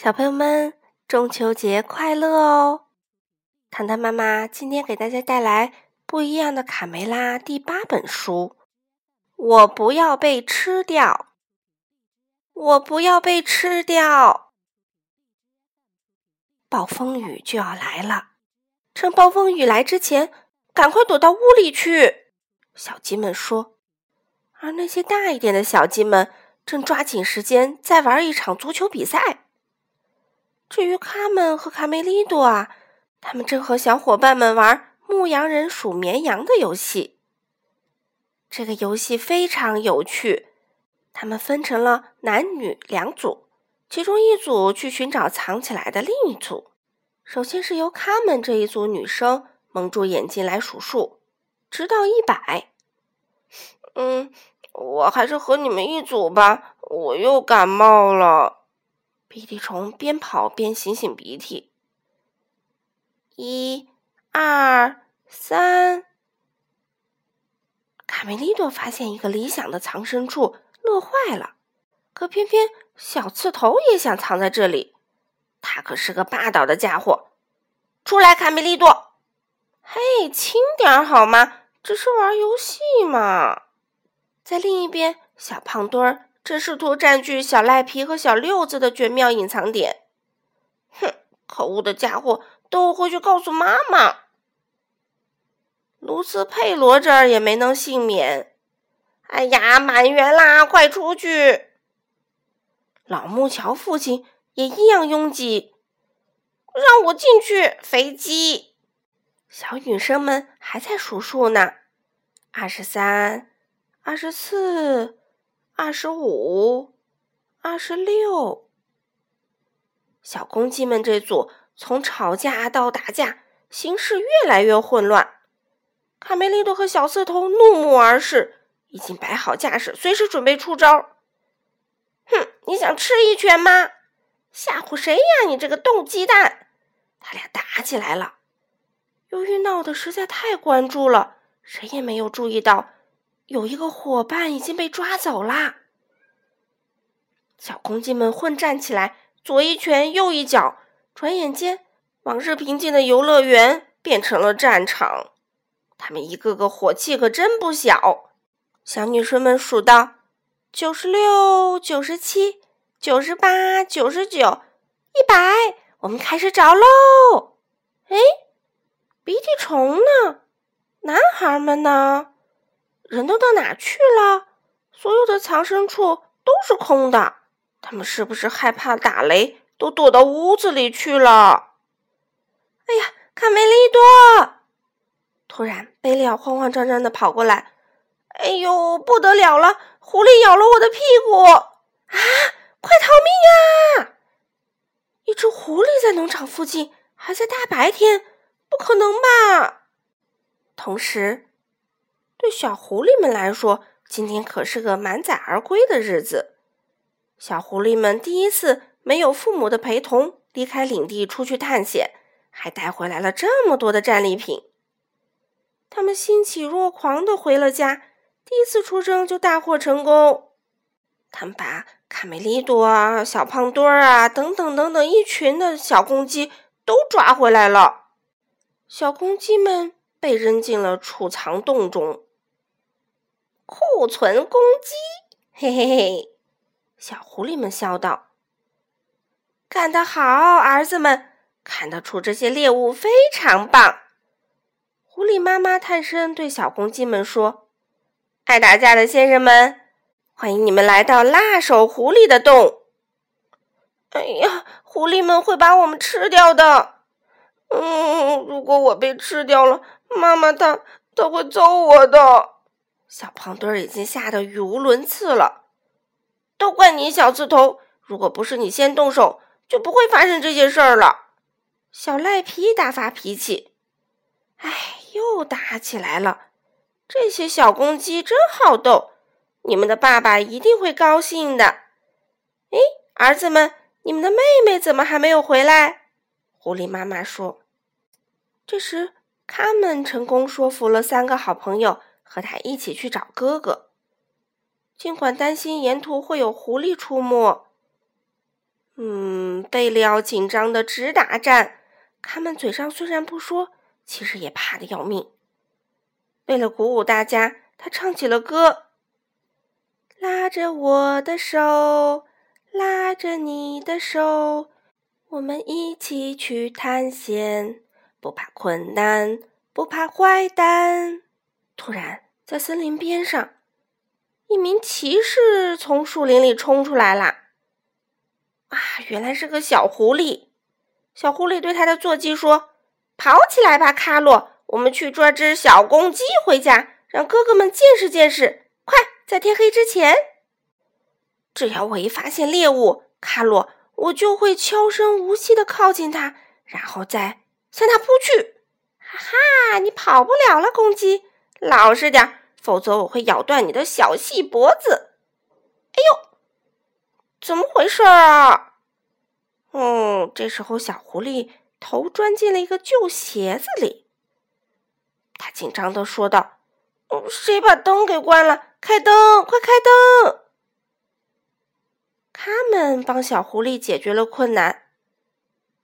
小朋友们，中秋节快乐哦！糖糖妈妈今天给大家带来《不一样的卡梅拉》第八本书。我不要被吃掉，我不要被吃掉。暴风雨就要来了，趁暴风雨来之前，赶快躲到屋里去。小鸡们说，而那些大一点的小鸡们正抓紧时间在玩一场足球比赛。至于卡门和卡梅利多啊，他们正和小伙伴们玩牧羊人数绵羊的游戏。这个游戏非常有趣，他们分成了男女两组，其中一组去寻找藏起来的另一组。首先是由卡门这一组女生蒙住眼睛来数数，直到一百。嗯，我还是和你们一组吧，我又感冒了。鼻涕虫边跑边擤擤鼻涕。一、二、三，卡梅利多发现一个理想的藏身处，乐坏了。可偏偏小刺头也想藏在这里，他可是个霸道的家伙。出来，卡梅利多！嘿，轻点好吗？只是玩游戏嘛。在另一边，小胖墩儿。正试图占据小赖皮和小六子的绝妙隐藏点。哼，可恶的家伙，等我回去告诉妈妈。卢斯佩罗这儿也没能幸免。哎呀，满员啦，快出去！老木桥父亲也一样拥挤。让我进去，飞机！小女生们还在数数呢。二十三，二十四。二十五，二十六，小公鸡们这组从吵架到打架，形势越来越混乱。卡梅利多和小刺头怒目而视，已经摆好架势，随时准备出招。哼，你想吃一拳吗？吓唬谁呀，你这个冻鸡蛋！他俩打起来了。由于闹得实在太关注了，谁也没有注意到。有一个伙伴已经被抓走啦！小公鸡们混战起来，左一拳，右一脚，转眼间，往日平静的游乐园变成了战场。他们一个个火气可真不小。小女生们数到九十六、九十七、九十八、九十九、一百，我们开始找喽！哎，鼻涕虫呢？男孩们呢？人都到哪去了？所有的藏身处都是空的。他们是不是害怕打雷，都躲到屋子里去了？哎呀，卡梅利多！突然，贝利奥慌慌张张的跑过来。哎呦，不得了了！狐狸咬了我的屁股！啊，快逃命呀！一只狐狸在农场附近，还在大白天，不可能吧？同时。对小狐狸们来说，今天可是个满载而归的日子。小狐狸们第一次没有父母的陪同离开领地出去探险，还带回来了这么多的战利品。他们欣喜若狂地回了家，第一次出征就大获成功。他们把卡梅利多啊、小胖墩儿啊等等等等一群的小公鸡都抓回来了。小公鸡们被扔进了储藏洞中。库存公鸡，嘿嘿嘿！小狐狸们笑道：“干得好，儿子们！看得出这些猎物非常棒。”狐狸妈妈探身对小公鸡们说：“爱打架的先生们，欢迎你们来到辣手狐狸的洞。”哎呀，狐狸们会把我们吃掉的。嗯，如果我被吃掉了，妈妈她她会揍我的。小胖墩儿已经吓得语无伦次了，都怪你小刺头！如果不是你先动手，就不会发生这些事儿了。小赖皮大发脾气，哎，又打起来了。这些小公鸡真好斗，你们的爸爸一定会高兴的。哎，儿子们，你们的妹妹怎么还没有回来？狐狸妈妈说。这时，他们成功说服了三个好朋友。和他一起去找哥哥，尽管担心沿途会有狐狸出没。嗯，贝利奥紧张的直打颤，他们嘴上虽然不说，其实也怕的要命。为了鼓舞大家，他唱起了歌：“拉着我的手，拉着你的手，我们一起去探险，不怕困难，不怕坏蛋。”突然，在森林边上，一名骑士从树林里冲出来了。啊，原来是个小狐狸！小狐狸对他的坐骑说：“跑起来吧，卡洛，我们去捉只小公鸡回家，让哥哥们见识见识。快，在天黑之前！只要我一发现猎物，卡洛，我就会悄声无息的靠近它，然后再向它扑去。哈哈，你跑不了了，公鸡！”老实点，否则我会咬断你的小细脖子！哎呦，怎么回事啊？哦，这时候小狐狸头钻进了一个旧鞋子里，他紧张的说道：“哦谁把灯给关了？开灯，快开灯！”他们帮小狐狸解决了困难。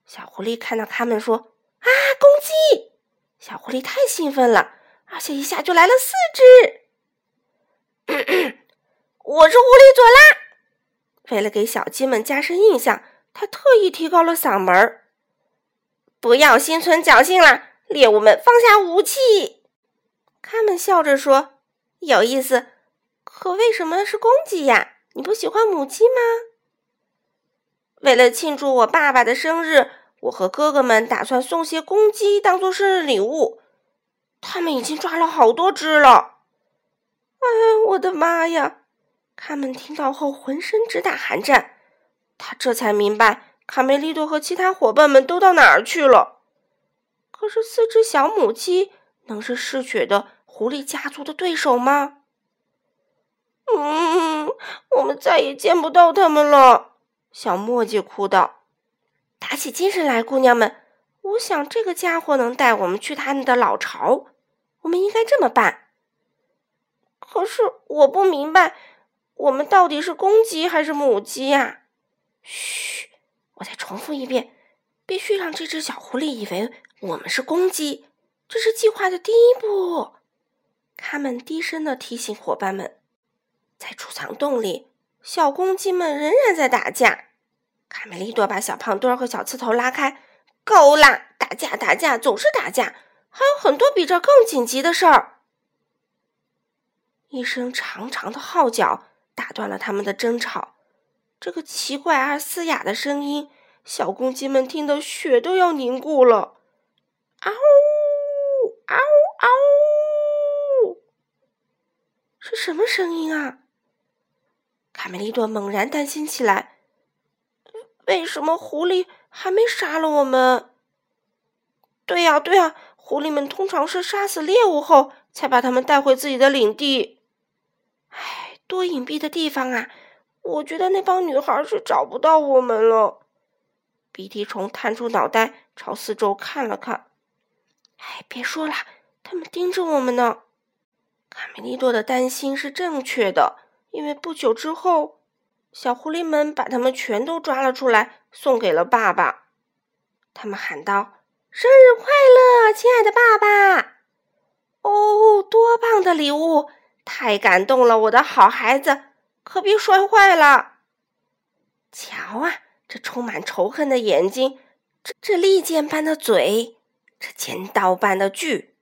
小狐狸看到他们说：“啊，公鸡！”小狐狸太兴奋了。而且一下就来了四只。我是狐狸佐拉。为了给小鸡们加深印象，他特意提高了嗓门儿。不要心存侥幸了，猎物们放下武器。他们笑着说：“有意思，可为什么是公鸡呀？你不喜欢母鸡吗？”为了庆祝我爸爸的生日，我和哥哥们打算送些公鸡当做生日礼物。他们已经抓了好多只了！哎，我的妈呀！卡门听到后浑身直打寒战。他这才明白，卡梅利多和其他伙伴们都到哪儿去了。可是，四只小母鸡能是嗜血的狐狸家族的对手吗？嗯，我们再也见不到他们了。小墨迹哭道：“打起精神来，姑娘们！我想这个家伙能带我们去他们的老巢。”我们应该这么办。可是我不明白，我们到底是公鸡还是母鸡呀？嘘，我再重复一遍，必须让这只小狐狸以为我们是公鸡。这是计划的第一步。他们低声的提醒伙伴们，在储藏洞里，小公鸡们仍然在打架。卡梅利多把小胖墩儿和小刺头拉开。够啦！打架打架，总是打架。还有很多比这更紧急的事儿。一声长长的号角打断了他们的争吵。这个奇怪而嘶哑的声音，小公鸡们听得血都要凝固了。嗷呜！嗷呜！嗷呜！是什么声音啊？卡梅利多猛然担心起来。为什么狐狸还没杀了我们？对呀，对呀。狐狸们通常是杀死猎物后，才把它们带回自己的领地。唉，多隐蔽的地方啊！我觉得那帮女孩是找不到我们了。鼻涕虫探出脑袋，朝四周看了看。唉，别说了，他们盯着我们呢。卡梅利多的担心是正确的，因为不久之后，小狐狸们把他们全都抓了出来，送给了爸爸。他们喊道。生日快乐，亲爱的爸爸！哦，多棒的礼物！太感动了，我的好孩子，可别摔坏了。瞧啊，这充满仇恨的眼睛，这这利剑般的嘴，这尖刀般的锯，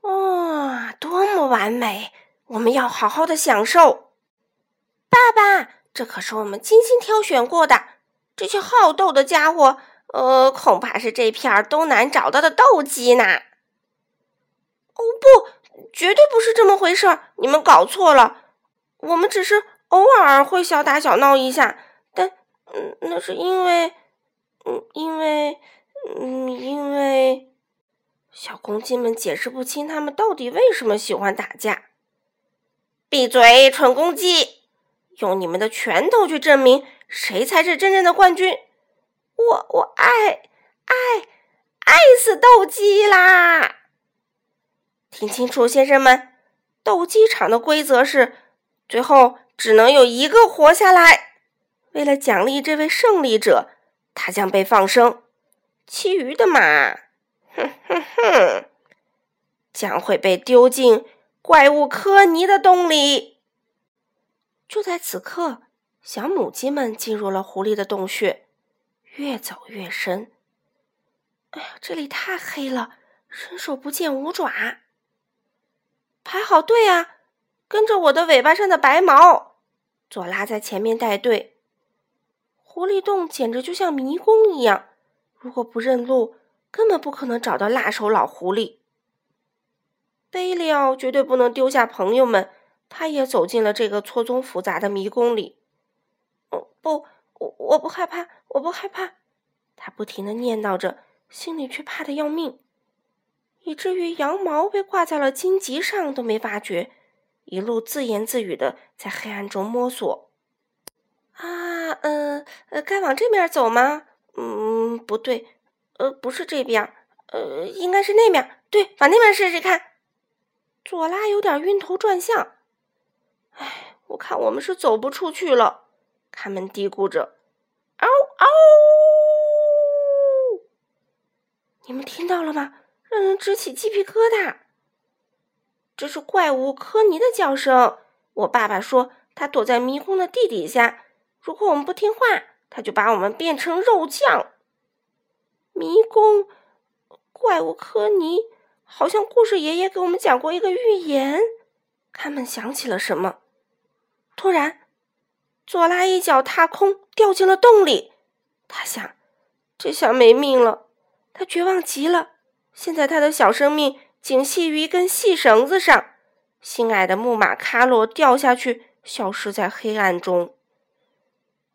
哇，多么完美！我们要好好的享受。爸爸，这可是我们精心挑选过的，这些好斗的家伙。呃，恐怕是这片儿都难找到的斗鸡呢。哦，不，绝对不是这么回事儿，你们搞错了。我们只是偶尔会小打小闹一下，但嗯，那是因为，嗯，因为，嗯，因为小公鸡们解释不清他们到底为什么喜欢打架。闭嘴，蠢公鸡！用你们的拳头去证明谁才是真正的冠军。我我爱爱爱死斗鸡啦！听清楚，先生们，斗鸡场的规则是，最后只能有一个活下来。为了奖励这位胜利者，他将被放生，其余的马，哼哼哼，将会被丢进怪物科尼的洞里。就在此刻，小母鸡们进入了狐狸的洞穴，越走越深。哎呀，这里太黑了，伸手不见五爪。排好队啊，跟着我的尾巴上的白毛。左拉在前面带队。狐狸洞简直就像迷宫一样，如果不认路，根本不可能找到辣手老狐狸。贝利奥绝对不能丢下朋友们，他也走进了这个错综复杂的迷宫里。哦不，我我不害怕，我不害怕。他不停的念叨着，心里却怕的要命，以至于羊毛被挂在了荆棘上都没发觉，一路自言自语的在黑暗中摸索。啊，呃，呃，该往这面走吗？嗯，不对，呃，不是这边，呃，应该是那面。对，往那边试试看。佐拉有点晕头转向。哎，我看我们是走不出去了。他们嘀咕着：“嗷嗷！”你们听到了吗？让人直起鸡皮疙瘩。这是怪物科尼的叫声。我爸爸说，他躲在迷宫的地底下。如果我们不听话，他就把我们变成肉酱。迷宫，怪物科尼，好像故事爷爷给我们讲过一个寓言。他们想起了什么？突然，佐拉一脚踏空，掉进了洞里。他想，这下没命了。他绝望极了。现在他的小生命仅系于一根细绳子上。心爱的木马卡洛掉下去，消失在黑暗中。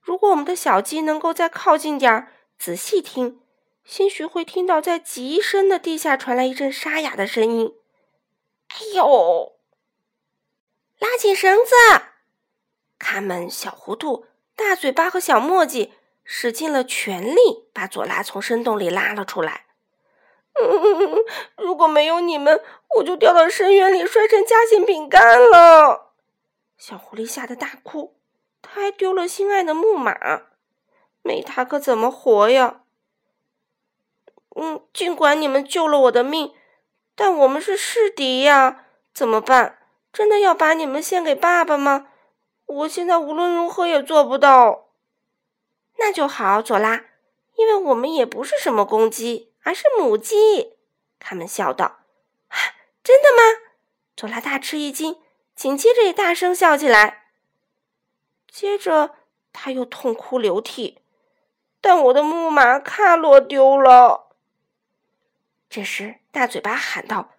如果我们的小鸡能够再靠近点儿，仔细听，兴许会听到在极深的地下传来一阵沙哑的声音。哎呦！拉紧绳子！他们、小糊涂、大嘴巴和小墨迹使尽了全力，把佐拉从深洞里拉了出来。嗯，如果没有你们，我就掉到深渊里，摔成夹心饼干了。小狐狸吓得大哭。他还丢了心爱的木马，没他可怎么活呀？嗯，尽管你们救了我的命，但我们是世敌呀，怎么办？真的要把你们献给爸爸吗？我现在无论如何也做不到。那就好，佐拉，因为我们也不是什么公鸡，而是母鸡。他们笑道：“，真的吗？”佐拉大吃一惊，紧接着也大声笑起来。接着，他又痛哭流涕，但我的木马卡洛丢了。这时，大嘴巴喊道：“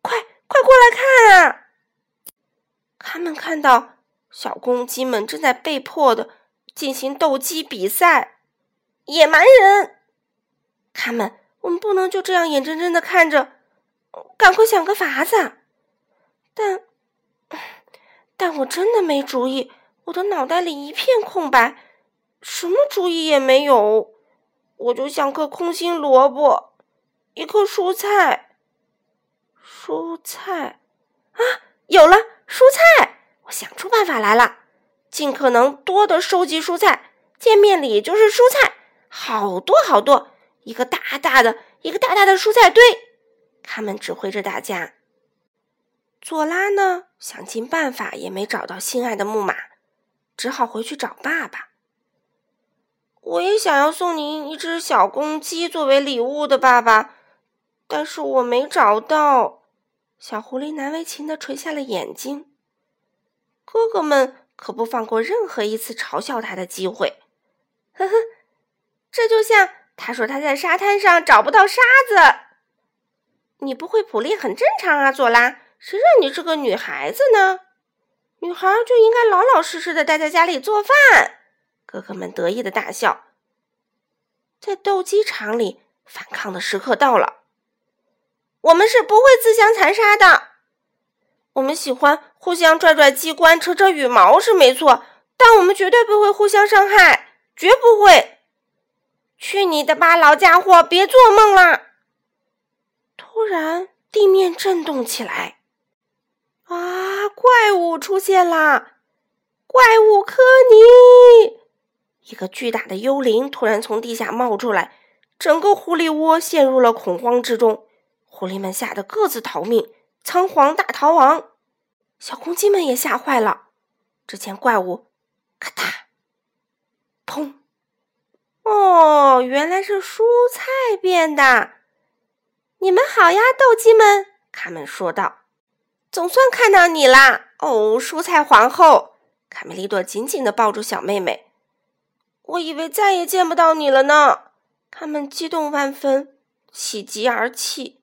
快，快过来看啊！”他们看到小公鸡们正在被迫的进行斗鸡比赛。野蛮人，他们，我们不能就这样眼睁睁的看着，赶快想个法子。但，但我真的没主意。我的脑袋里一片空白，什么主意也没有。我就像颗空心萝卜，一颗蔬菜。蔬菜啊，有了蔬菜！我想出办法来了，尽可能多的收集蔬菜。见面礼就是蔬菜，好多好多，一个大大的，一个大大的蔬菜堆。他们指挥着大家。佐拉呢，想尽办法也没找到心爱的木马。只好回去找爸爸。我也想要送您一只小公鸡作为礼物的，爸爸，但是我没找到。小狐狸难为情的垂下了眼睛。哥哥们可不放过任何一次嘲笑他的机会。呵呵，这就像他说他在沙滩上找不到沙子。你不会捕猎很正常啊，佐拉。谁让你是个女孩子呢？女孩就应该老老实实的待在家里做饭。哥哥们得意的大笑。在斗鸡场里，反抗的时刻到了。我们是不会自相残杀的。我们喜欢互相拽拽机关、扯扯羽毛是没错，但我们绝对不会互相伤害，绝不会。去你的吧，老家伙！别做梦了。突然，地面震动起来。啊！怪物出现啦！怪物科尼一个巨大的幽灵突然从地下冒出来，整个狐狸窝陷入了恐慌之中。狐狸们吓得各自逃命，仓皇大逃亡。小公鸡们也吓坏了。只见怪物，咔嗒，砰！哦，原来是蔬菜变的。你们好呀，斗鸡们！卡门说道：“总算看到你啦！哦，蔬菜皇后！”卡梅利多紧紧地抱住小妹妹。我以为再也见不到你了呢。他们激动万分，喜极而泣。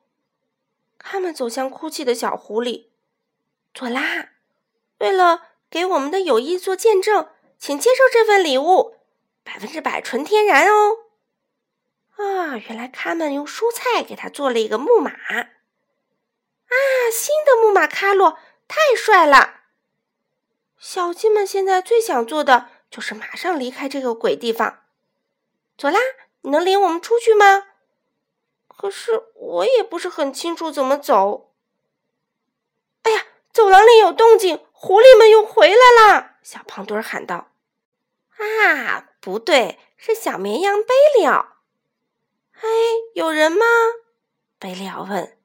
他们走向哭泣的小狐狸。佐拉，为了给我们的友谊做见证，请接受这份礼物，百分之百纯天然哦。啊，原来他们用蔬菜给他做了一个木马。啊，新的木马卡洛太帅了！小鸡们现在最想做的就是马上离开这个鬼地方。佐拉，你能领我们出去吗？可是我也不是很清楚怎么走。哎呀，走廊里有动静，狐狸们又回来了！小胖墩喊道。啊，不对，是小绵羊贝利奥。哎，有人吗？贝利奥问。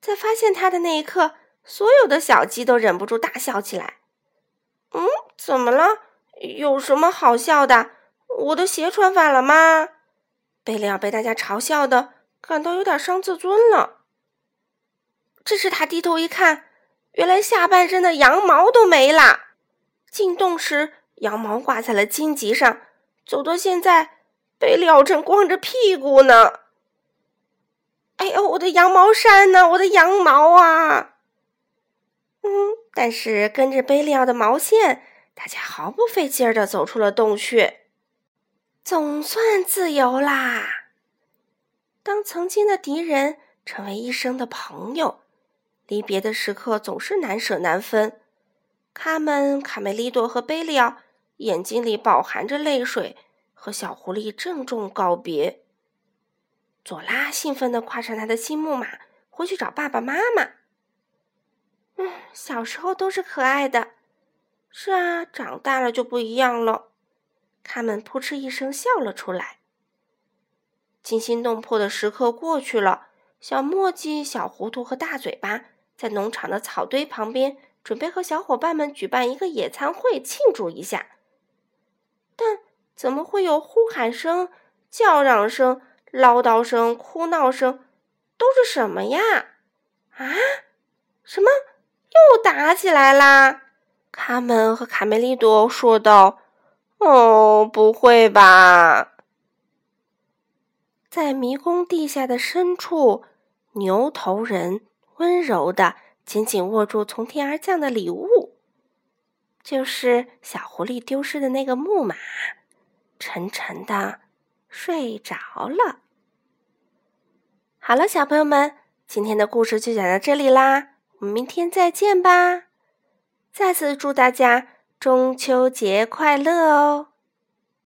在发现他的那一刻，所有的小鸡都忍不住大笑起来。嗯，怎么了？有什么好笑的？我的鞋穿反了吗？贝利奥被大家嘲笑的，感到有点伤自尊了。这时他低头一看，原来下半身的羊毛都没了。进洞时，羊毛挂在了荆棘上。走到现在，贝利奥正光着屁股呢。哎呦，我的羊毛衫呢？我的羊毛啊！嗯，但是跟着贝利奥的毛线，大家毫不费劲儿的走出了洞穴，总算自由啦！当曾经的敌人成为一生的朋友，离别的时刻总是难舍难分。卡门、卡梅利多和贝利奥眼睛里饱含着泪水，和小狐狸郑重告别。佐拉兴奋地跨上他的新木马，回去找爸爸妈妈。嗯，小时候都是可爱的，是啊，长大了就不一样了。他们扑哧一声笑了出来。惊心动魄的时刻过去了，小墨迹、小糊涂和大嘴巴在农场的草堆旁边，准备和小伙伴们举办一个野餐会庆祝一下。但怎么会有呼喊声、叫嚷声？唠叨声、哭闹声，都是什么呀？啊？什么？又打起来啦？卡门和卡梅利多说道：“哦，不会吧！”在迷宫地下的深处，牛头人温柔的紧紧握住从天而降的礼物，就是小狐狸丢失的那个木马，沉沉的。睡着了。好了，小朋友们，今天的故事就讲到这里啦，我们明天再见吧！再次祝大家中秋节快乐哦！